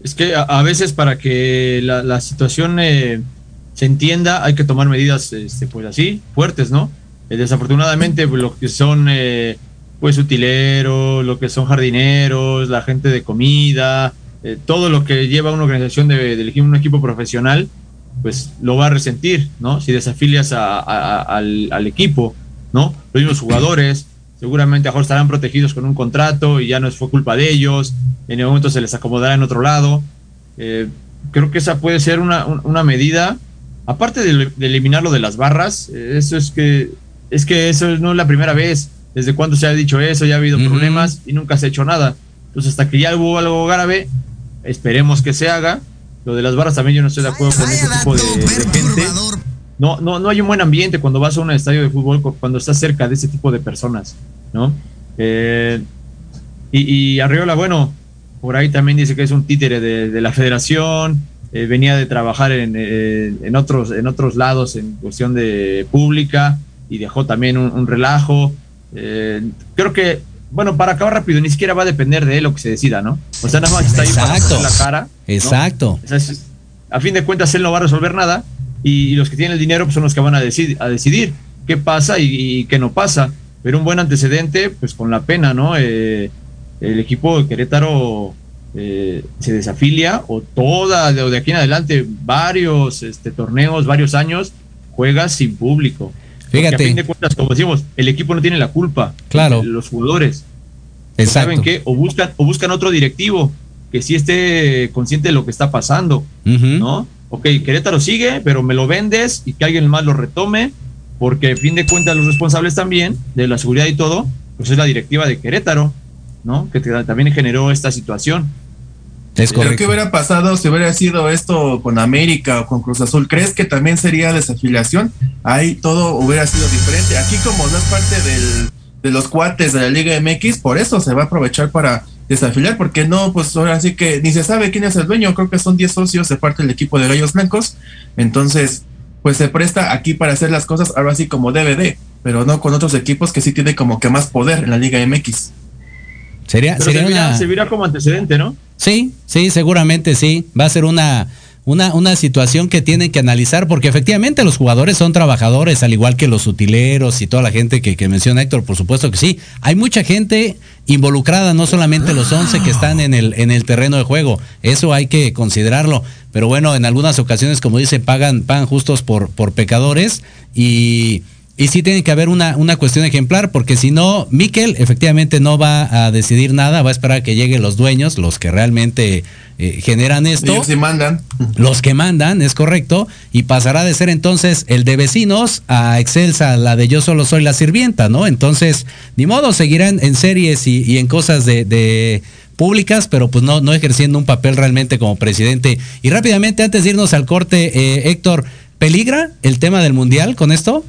Es que a, veces para que la, situación eh, se entienda hay que tomar medidas, este, pues así, fuertes, ¿no? Eh, desafortunadamente, pues, lo que son eh, pues utileros, lo que son jardineros, la gente de comida, eh, todo lo que lleva una organización de, elegir un equipo profesional, pues lo va a resentir, ¿no? Si desafilias al, equipo, ¿no? Los mismos jugadores, seguramente mejor estarán protegidos con un contrato y ya no fue culpa de ellos, en el momento se les acomodará en otro lado. creo que esa puede ser una, medida, aparte de, de eliminarlo de las barras, eso es que es que eso no es la primera vez. ¿Desde cuando se ha dicho eso? Ya ha habido problemas y nunca se ha hecho nada. Entonces, hasta que ya hubo algo grave, esperemos que se haga. Lo de las barras también yo no estoy de acuerdo con ese tipo de, gente. No, no, no hay un buen ambiente cuando vas a un estadio de fútbol, cuando estás cerca de ese tipo de personas, ¿no? Eh, y, Arriola, bueno, por ahí también dice que es un títere de, la federación, eh, venía de trabajar en, eh, en, otros, en otros lados en cuestión de pública, y dejó también un, relajo. Eh, creo que, bueno, para acabar rápido, ni siquiera va a depender de él lo que se decida, ¿no? O sea, nada más está ahí para la cara. Exacto. a fin de cuentas, él no va a resolver nada y, los que tienen el dinero pues, son los que van a, decidir a decidir qué pasa y, qué no pasa. Pero un buen antecedente, pues con la pena, ¿no? Eh, el equipo de Querétaro eh, se desafilia o toda de, de aquí en adelante varios este, torneos, varios años, juega sin público. Fíjate. a fin de cuentas, como decimos, el equipo no tiene la culpa. Claro. Los jugadores. Exacto. ¿Saben qué? O buscan, o buscan otro directivo que sí esté consciente de lo que está pasando. ¿No? Ok, Querétaro sigue, pero me lo vendes y que alguien más lo retome, porque a fin de cuentas los responsables también de la seguridad y todo, pues es la directiva de Querétaro, ¿no? Que también generó esta situación. ¿Qué hubiera pasado si hubiera sido esto con América o con Cruz Azul? ¿Crees que también sería desafiliación? Ahí todo hubiera sido diferente. Aquí como no es parte de los cuates de la Liga MX, por eso se va a aprovechar para desafiliar, porque no, pues ahora sí que ni se sabe quién es el dueño, creo que son 10 socios de parte del equipo de Gallos Blancos, entonces pues se presta aquí para hacer las cosas ahora sí como DVD, pero no con otros equipos que sí tienen como que más poder en la Liga MX. Sería, sería servirá como antecedente, ¿no? Sí, sí, seguramente sí. Va a ser una, una, una situación que tienen que analizar porque efectivamente los jugadores son trabajadores, al igual que los utileros y toda la gente que, que menciona Héctor, por supuesto que sí. Hay mucha gente involucrada, no solamente los 11 que están en el, en el terreno de juego. Eso hay que considerarlo. Pero bueno, en algunas ocasiones, como dice, pagan, pagan justos por, por pecadores y Y sí tiene que haber una, una cuestión ejemplar, porque si no, Miquel efectivamente no va a decidir nada, va a esperar a que lleguen los dueños, los que realmente eh, generan esto. Ellos sí mandan. Los que mandan, es correcto, y pasará de ser entonces el de vecinos a Excelsa, la de yo solo soy la sirvienta, ¿no? Entonces, ni modo, seguirán en series y, y en cosas de, de públicas, pero pues no, no ejerciendo un papel realmente como presidente. Y rápidamente, antes de irnos al corte, eh, Héctor, ¿peligra el tema del mundial con esto?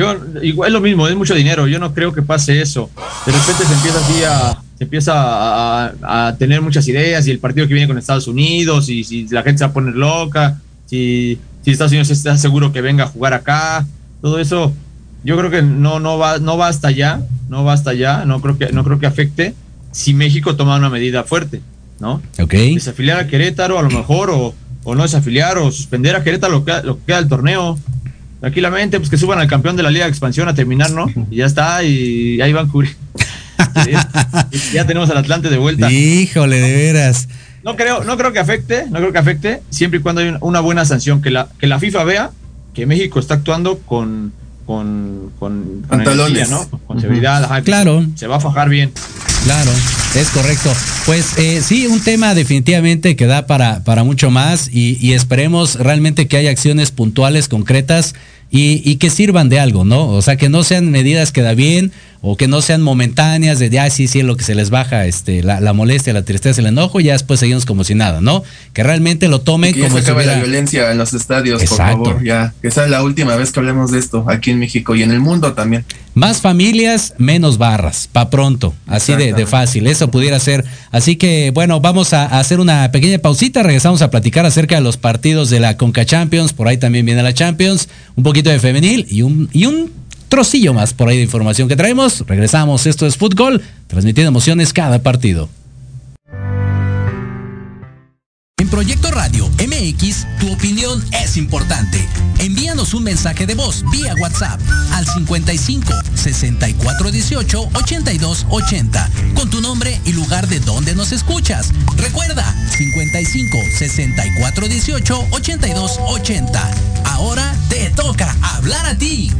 Yo, igual es lo mismo, es mucho dinero. Yo no creo que pase eso. De repente se empieza así a, se empieza a, a tener muchas ideas y el partido que viene con Estados Unidos y si la gente se va a poner loca, si, si Estados Unidos está seguro que venga a jugar acá, todo eso, yo creo que no, no va, no va hasta allá, no va hasta allá, no creo que, no creo que afecte si México toma una medida fuerte, ¿no? Ok. Desafiliar a Querétaro a lo mejor, o, o no desafiliar, o suspender a Querétaro lo que, lo que queda del torneo. Tranquilamente, pues que suban al campeón de la Liga de Expansión a terminar, ¿no? Y ya está, y ahí van a cubrir. ya tenemos al Atlante de vuelta. Híjole, de veras. No creo, no creo que afecte, no creo que afecte, siempre y cuando hay una buena sanción, que la, que la FIFA vea que México está actuando con, con, con, con Pantalones. energía, ¿no? Con seguridad, ajá, Claro. Se va a fajar bien. Claro, es correcto. Pues eh, sí, un tema definitivamente que da para, para mucho más y, esperemos realmente que haya acciones puntuales, concretas y, y que sirvan de algo, ¿no? O sea, que no sean medidas que da bien o que no sean momentáneas de, ah, sí, sí, en lo que se les baja este, la, la molestia, la tristeza, el enojo y ya después seguimos como si nada, ¿no? Que realmente lo tomen Que ya como se si acabe hubiera- la violencia en los estadios, Exacto. por favor, ya. Que sea la última vez que hablemos de esto aquí en México y en el mundo también. Más familias, menos barras, pa' pronto, así de, fácil, eso pudiera ser. Así que bueno, vamos a, a hacer una pequeña pausita, regresamos a platicar acerca de los partidos de la Conca Champions, por ahí también viene la Champions, un poquito de femenil y un, y un trocillo más por ahí de información que traemos. Regresamos, esto es Fútbol, transmitiendo emociones cada partido. En Proyecto Radio MX, tu opinión es importante. Envíanos un mensaje de voz vía WhatsApp al 55 64 18 82 80 con tu nombre y lugar de donde nos escuchas. Recuerda 55 64 18 82 80. Ahora te toca hablar a ti.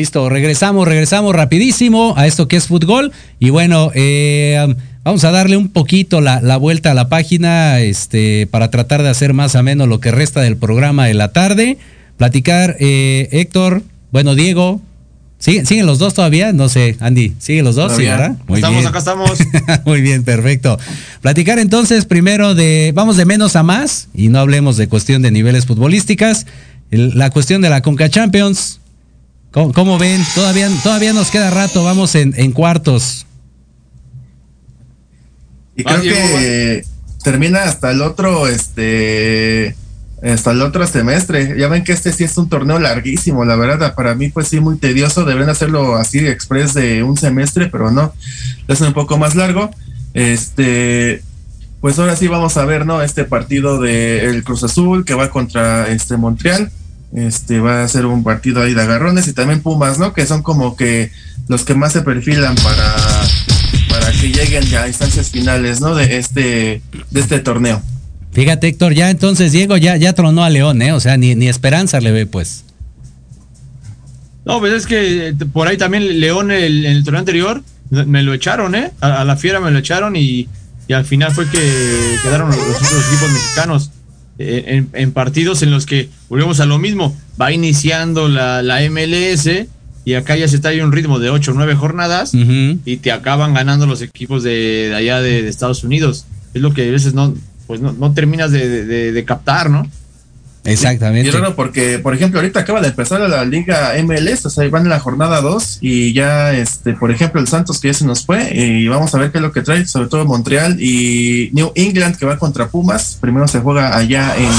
Listo, regresamos, regresamos rapidísimo a esto que es fútbol. Y bueno, eh, vamos a darle un poquito la, la vuelta a la página este, para tratar de hacer más ameno lo que resta del programa de la tarde. Platicar, eh, Héctor, bueno, Diego. ¿Siguen, ¿Siguen los dos todavía? No sé, Andy, ¿siguen los dos? Sí. ¿verdad? Muy estamos, bien. acá estamos. Muy bien, perfecto. Platicar entonces primero de, vamos de menos a más y no hablemos de cuestión de niveles futbolísticas. El- la cuestión de la Conca Champions. ¿Cómo, cómo ven? Todavía, todavía nos queda rato, vamos en, en cuartos. Y creo que termina hasta el otro, este, hasta el otro semestre. Ya ven que este sí es un torneo larguísimo, la verdad, para mí pues sí muy tedioso, deberían hacerlo así express de un semestre, pero no, es un poco más largo. Este, pues ahora sí vamos a ver, ¿no? Este partido de el Cruz Azul que va contra este Montreal. Este va a ser un partido ahí de agarrones y también Pumas, ¿no? Que son como que los que más se perfilan para, para que lleguen ya a instancias finales, ¿no? De este, de este torneo. Fíjate, Héctor, ya entonces Diego ya, ya tronó a León, ¿eh? O sea, ni, ni esperanza le ve, pues. No, pues es que por ahí también León el, en el torneo anterior me lo echaron, ¿eh? A, a la fiera me lo echaron y, y, al final fue que quedaron los, los otros equipos mexicanos eh, en, en, partidos en los que volvemos a lo mismo. Va iniciando la, la MLS y acá ya se está ahí un ritmo de 8 o 9 jornadas uh -huh. y te acaban ganando los equipos de, de allá de, de, Estados Unidos. Es lo que a veces no, pues no, no terminas de, de, de captar, ¿no? Exactamente. Y raro porque, por ejemplo, ahorita acaba de empezar la liga MLS, o sea, van en la jornada 2 y ya, este, por ejemplo, el Santos que ya se nos fue y vamos a ver qué es lo que trae, sobre todo Montreal y New England que va contra Pumas. Primero se juega allá en,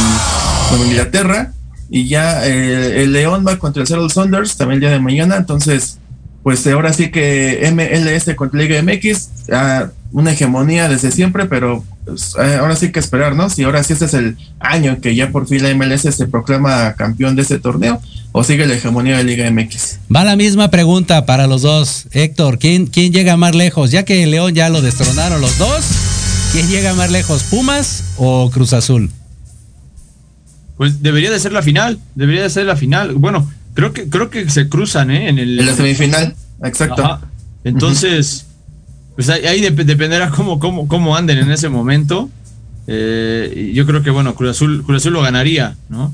Inglaterra y ya eh, el León va contra el Seattle Saunders también el día de mañana, entonces, pues ahora sí que MLS contra Liga MX, uh, una hegemonía desde siempre, pero pues, eh, ahora sí que esperar, ¿no? Si ahora sí este es el año que ya por fin la MLS se proclama campeón de este torneo o sigue la hegemonía de Liga MX. Va la misma pregunta para los dos. Héctor, ¿quién, quién llega más lejos? Ya que León ya lo destronaron los dos, ¿quién llega más lejos, Pumas o Cruz Azul? Pues debería de ser la final, debería de ser la final. Bueno, creo que creo que se cruzan, ¿eh? En, el, en la semifinal, exacto. Ajá. Entonces, uh -huh pues ahí, ahí dep dependerá cómo, cómo, cómo anden en ese momento. Eh, yo creo que, bueno, Cruz Azul, Cruz Azul lo ganaría, ¿no?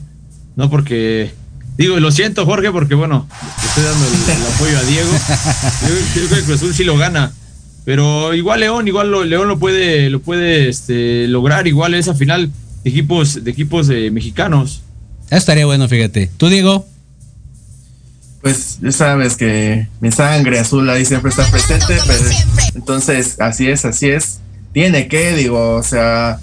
No porque. Digo, lo siento, Jorge, porque, bueno, estoy dando el, apoyo a Diego. Yo, creo que Cruz Azul sí lo gana. Pero igual León, igual León lo puede, lo puede este, lograr, igual esa final de equipos, de equipos eh, mexicanos. Estaría bueno, fíjate. ¿Tú, Diego? Pues ya sabes que mi sangre azul ahí siempre está presente, pero entonces así es, así es. Tiene que, digo, o sea,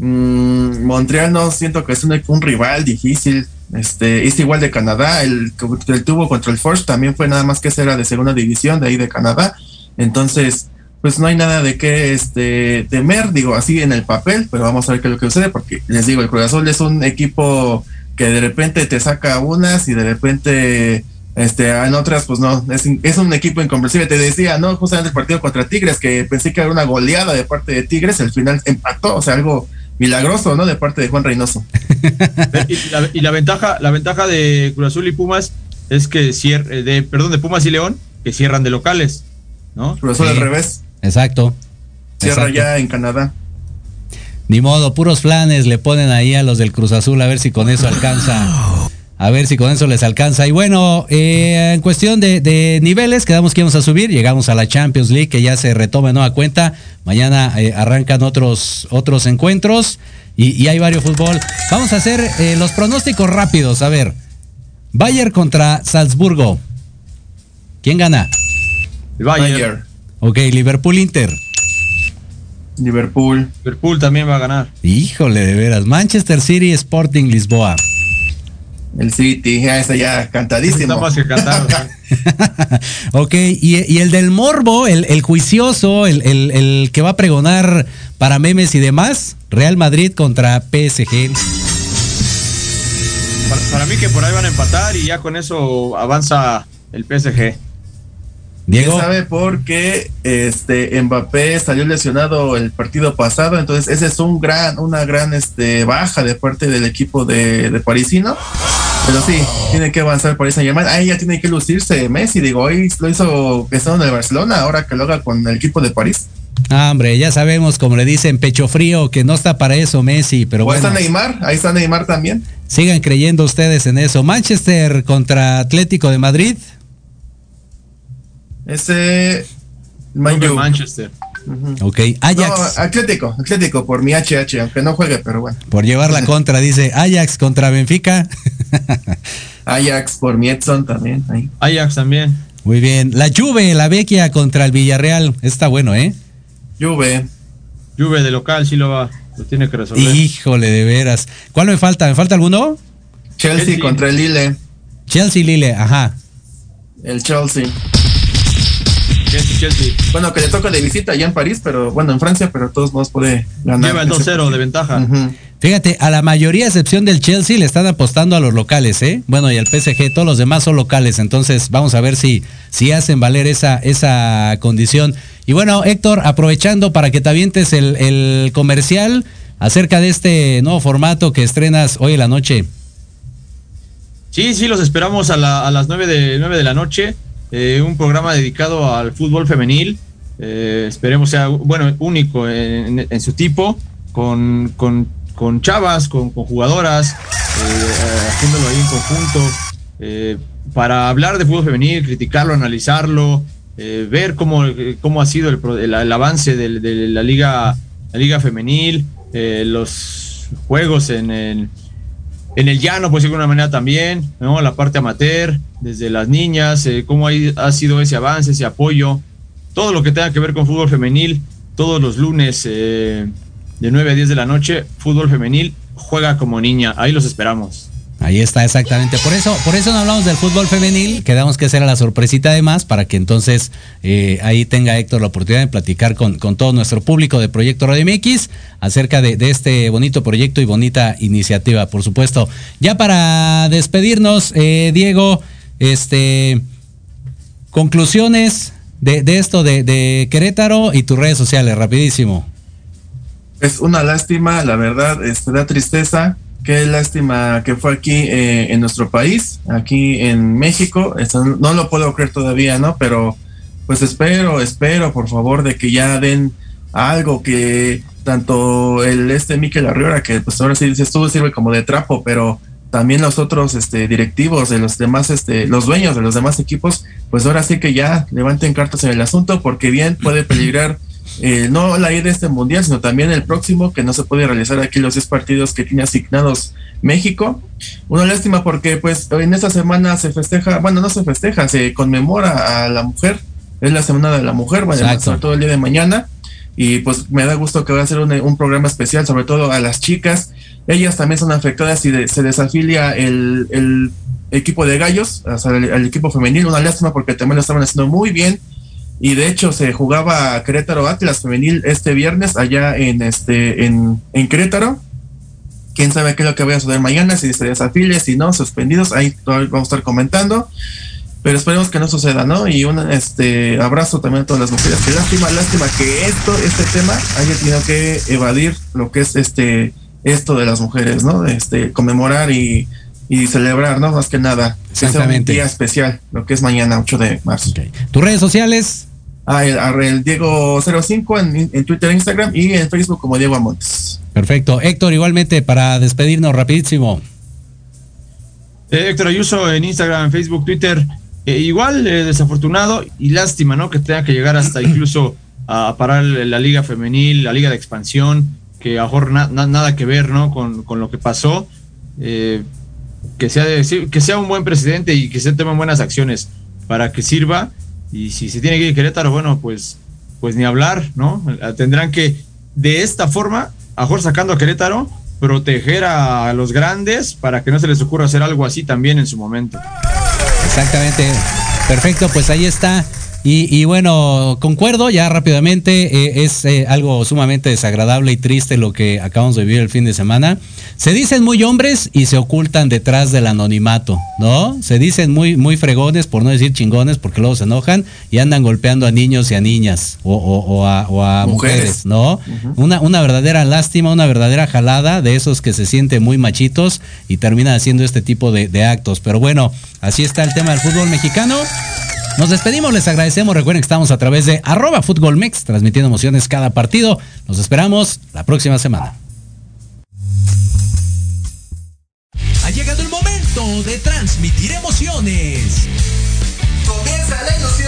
mmm, Montreal no siento que es un, un, rival difícil. Este, es igual de Canadá, el que el tuvo contra el Force también fue nada más que era de segunda división de ahí de Canadá. Entonces, pues no hay nada de qué este, temer, digo, así en el papel, pero vamos a ver qué es lo que sucede, porque les digo, el Cruz Azul es un equipo que de repente te saca unas y de repente este, en otras, pues no, es, es, un equipo incomprensible. Te decía, ¿no? Justamente el partido contra Tigres, que pensé que era una goleada de parte de Tigres, al final empató, o sea, algo milagroso, ¿no? De parte de Juan Reynoso. y, la, y la, ventaja, la ventaja de Cruz Azul y Pumas es que cierre, de, perdón, de Pumas y León, que cierran de locales, ¿no? Cruz Azul sí. al revés. Exacto. Cierra Exacto. ya en Canadá. Ni modo, puros planes le ponen ahí a los del Cruz Azul a ver si con eso alcanza. A ver si con eso les alcanza. Y bueno, eh, en cuestión de, de, niveles, quedamos que íbamos a subir. Llegamos a la Champions League, que ya se retoma nueva cuenta. Mañana eh, arrancan otros, otros encuentros y, y, hay varios fútbol. Vamos a hacer eh, los pronósticos rápidos. A ver, Bayern contra Salzburgo. ¿Quién gana? Bayern. Bayern. Ok, Liverpool Inter. Liverpool. Liverpool también va a ganar. Híjole, de veras. Manchester City Sporting Lisboa. El City, ya está ya cantadísimo. Está más que cantado. ok, y, y, el del morbo, el, el juicioso, el, el, el, que va a pregonar para memes y demás, Real Madrid contra PSG. Para, para, mí que por ahí van a empatar y ya con eso avanza el PSG. Diego sabe por qué este Mbappé salió lesionado el partido pasado, entonces ese es un gran, una gran este baja de parte del equipo de, de parisino. Pero sí, tiene que avanzar por esa llamada. Ahí ya tiene que lucirse Messi. Digo, hoy lo hizo estando en el Barcelona, ahora que lo haga con el equipo de París. Ah, hombre, ya sabemos, como le dicen, pecho frío, que no está para eso Messi, pero o bueno. está Neymar, ahí está Neymar también. Sigan creyendo ustedes en eso. Manchester contra Atlético de Madrid. Ese. Manchester. Uh -huh. Ok, Ajax. No, Atlético, Atlético por mi HH, aunque no juegue, pero bueno. Por llevar la contra, dice Ajax contra Benfica. Ajax por mi Edson también. Ahí. Ajax también. Muy bien. La Juve, la Vecchia contra el Villarreal. Está bueno, ¿eh? Juve. Juve de local, sí lo va. Lo tiene que resolver. Híjole, de veras. ¿Cuál me falta? ¿Me falta alguno? Chelsea, Chelsea. contra el Lille. Chelsea Lille, ajá. El Chelsea. Chelsea, Chelsea. Bueno, que le toca de visita allá en París, pero bueno, en Francia, pero de todos modos puede ganar. Lleva el ese 2-0 de ventaja. Fíjate, a la mayoría, a excepción del Chelsea, le están apostando a los locales, ¿eh? Bueno, y al PSG, todos los demás son locales, entonces vamos a ver si, si hacen valer esa, esa condición. Y bueno, Héctor, aprovechando para que te avientes el, el comercial acerca de este nuevo formato que estrenas hoy en la noche. Sí, sí, los esperamos a, la- a las 9 de, 9 de la noche. Eh, un programa dedicado al fútbol femenil. eh, esperemos sea, bueno, único en, su tipo, con, con, con chavas, con, jugadoras, eh, haciéndolo ahí en conjunto, eh, para hablar de fútbol femenil, criticarlo, analizarlo, ver cómo, cómo ha sido el, el- el avance de, la liga, la liga femenil, los juegos en el en el llano, pues de alguna manera también, ¿no? La parte amateur, desde las niñas, eh, cómo hay- ha sido ese avance, ese apoyo, todo lo que tenga que ver con fútbol femenil, todos los lunes eh, de 9 a 10 de la noche, fútbol femenil, juega como niña, ahí los esperamos. Ahí está, exactamente. Por eso, por eso no hablamos del fútbol femenil, quedamos que hacer la sorpresita además, para que entonces eh, ahí tenga Héctor la oportunidad de platicar con, con todo nuestro público de Proyecto Radio MX acerca de, este bonito proyecto y bonita iniciativa, por supuesto. Ya para despedirnos, eh, Diego, este conclusiones de, esto de, de Querétaro y tus redes sociales, rapidísimo. Es una lástima, la verdad, este, da tristeza. Qué lástima que fue aquí eh, en nuestro país, aquí en México. No lo puedo creer todavía, ¿no? Pero pues espero, espero, por favor, de que ya den algo que tanto el este Miquel Arriola, que pues ahora sí dices tú, sirve como de trapo, pero también los otros este, directivos de los demás, este, los dueños de los demás equipos, pues ahora sí que ya levanten cartas en el asunto, porque bien puede peligrar eh, no la ida de este mundial, sino también el próximo, que no se puede realizar aquí los 10 partidos que tiene asignados México. Una lástima porque pues en esta semana se festeja, bueno, no se festeja, se conmemora a la mujer, es la semana de la mujer, Exacto. sobre todo el día de mañana. Y pues me da gusto que va a ser un, un programa especial, sobre todo a las chicas. Ellas también son afectadas y de- se desafilia el, el equipo de gallos, o sea, el, el equipo femenil. Una lástima porque también lo estaban haciendo muy bien. Y de hecho se jugaba Querétaro Atlas femenil este viernes allá en este en, en Querétaro. Quién sabe qué es lo que vaya a suceder mañana, si se desafilia, si no, suspendidos, ahí vamos a estar comentando. Pero esperemos que no suceda, ¿no? Y un este abrazo también a todas las mujeres. Qué lástima, lástima que esto, este tema, haya tenido que evadir lo que es este esto de las mujeres, ¿no? Este, conmemorar y, y celebrar, ¿no? Más que nada. Que sea un Exactamente. día especial, lo que es mañana, 8 de marzo. ¿Tus redes sociales? Ah, el, el Diego05 en, en Twitter e Instagram y en Facebook como Diego Amontes. Perfecto. Héctor, igualmente, para despedirnos rapidísimo. Eh, Héctor Ayuso en Instagram, Facebook, Twitter, eh, igual eh, desafortunado y lástima, ¿no? Que tenga que llegar hasta incluso a parar la liga femenil, la liga de expansión, que a lo mejor na- na- nada que ver, ¿no? Con, con lo que pasó. Eh, que, sea de- que sea un buen presidente y que se tomen buenas acciones para que sirva. Y si se tiene que ir Querétaro, bueno, pues, pues ni hablar, ¿no? Tendrán que, de esta forma, mejor sacando a Querétaro, proteger a los grandes para que no se les ocurra hacer algo así también en su momento. Exactamente. Perfecto, pues ahí está. Y, y bueno, concuerdo ya rápidamente, eh, es eh, algo sumamente desagradable y triste lo que acabamos de vivir el fin de semana. Se dicen muy hombres y se ocultan detrás del anonimato, ¿no? Se dicen muy, muy fregones, por no decir chingones, porque luego se enojan y andan golpeando a niños y a niñas o, o- o a, o a mujeres. Mujeres. ¿no? una, una verdadera lástima, una verdadera jalada de esos que se sienten muy machitos y terminan haciendo este tipo de, de actos. Pero bueno, así está el tema del fútbol mexicano. Nos despedimos, les agradecemos. Recuerden que estamos a través de arroba futbolmex, transmitiendo emociones cada partido. Nos esperamos la próxima semana. Ha llegado el momento de transmitir emociones. Comienza la ilusión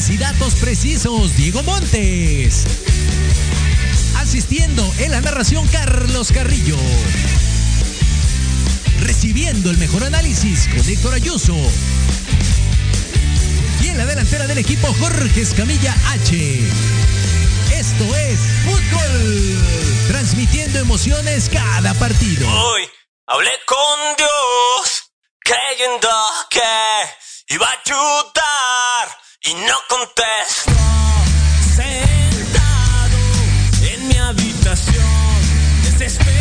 Las ideas precisos Diego Montes. Asistiendo en la narración Carlos Carrillo. Recibiendo el mejor análisis con Héctor Ayuso. Y en la delantera del equipo Jorge Escamilla H. Esto es Fútbol. Transmitiendo emociones cada partido. Hoy hablé con Dios creyendo que iba a ayudar y no contestó. Sentado en mi habitación, desesperado,